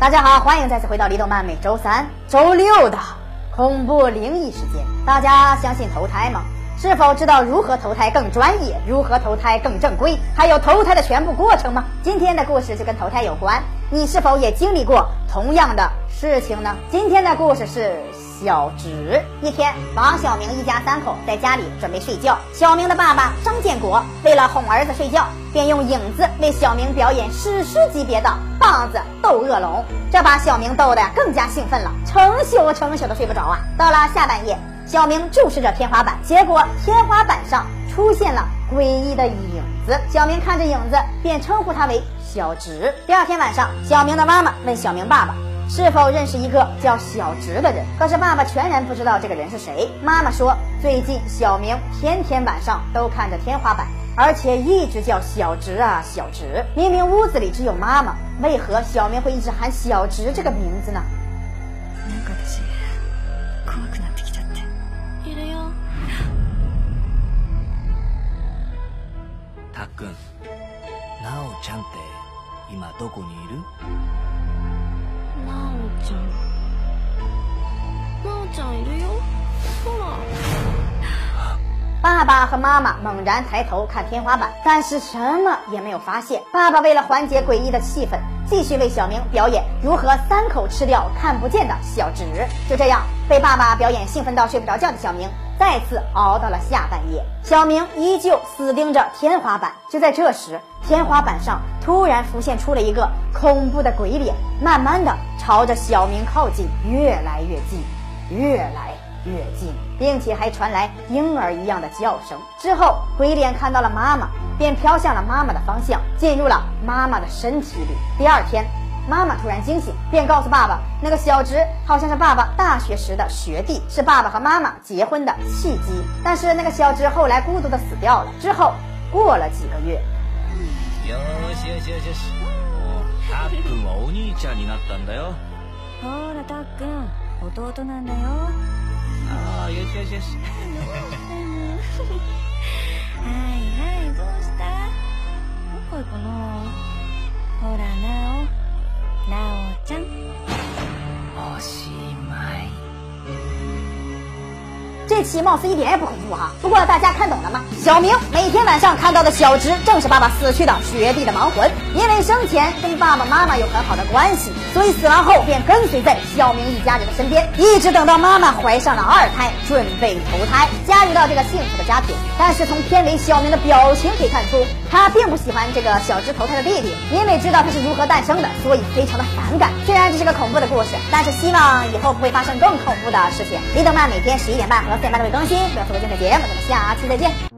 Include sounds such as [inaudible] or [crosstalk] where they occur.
大家好，欢迎再次回到李动漫每周三、周六的恐怖灵异事件。大家相信投胎吗？是否知道如何投胎更专业？如何投胎更正规？还有投胎的全部过程吗？今天的故事就跟投胎有关，你是否也经历过同样的事情呢？今天的故事是。小直一天，王小明一家三口在家里准备睡觉。小明的爸爸张建国为了哄儿子睡觉，便用影子为小明表演史诗级别的棒子斗恶龙，这把小明逗得更加兴奋了，成宿成宿的睡不着啊。到了下半夜，小明注视着天花板，结果天花板上出现了诡异的影子。小明看着影子，便称呼他为小直。第二天晚上，小明的妈妈问小明爸爸。是否认识一个叫小直的人？可是爸爸全然不知道这个人是谁。妈妈说，最近小明天天晚上都看着天花板，而且一直叫小直啊小直。明明屋子里只有妈妈，为何小明会一直喊小直这个名字呢？たっくん、なおちゃんって今どこにいる？ ちゃん真央ちゃんいるよほら爸爸和妈妈猛然抬头看天花板，但是什么也没有发现。爸爸为了缓解诡异的气氛，继续为小明表演如何三口吃掉看不见的小直。就这样，被爸爸表演兴奋到睡不着觉的小明，再次熬到了下半夜。小明依旧死盯着天花板。就在这时，天花板上突然浮现出了一个恐怖的鬼脸，慢慢的 朝着小明靠近，越来越近，越来。越近，并且还传来婴儿一样的叫声。之后，鬼脸看到了妈妈，便飘向了妈妈的方向，进入了妈妈的身体里。第二天，妈妈突然惊醒，便告诉爸爸，那个小侄好像是爸爸大学时的学弟，是爸爸和妈妈结婚的契机。但是那个小侄后来孤独的死掉了。之后，过了几个月。たっくんはお兄ちゃんになったんだよ。ほらたっくん、弟なんだよ。ああよしよしよし [laughs] 这期貌似一点也不恐怖哈，不过大家看懂了吗？小明每天晚上看到的小直，正是爸爸死去的学弟的亡魂。因为生前跟爸爸妈妈有很好的关系，所以死亡后便跟随在小明一家人的身边，一直等到妈妈怀上了二胎，准备投胎，加入到这个幸福的家庭。但是从片尾小明的表情可以看出，他并不喜欢这个小枝投胎的弟弟，因为知道他是如何诞生的，所以非常的反感。虽然这是个恐怖的故事，但是希望以后不会发生更恐怖的事情。李德曼每天十一点半和。四点半都会更新，不要错过精彩节目，咱们下期再见。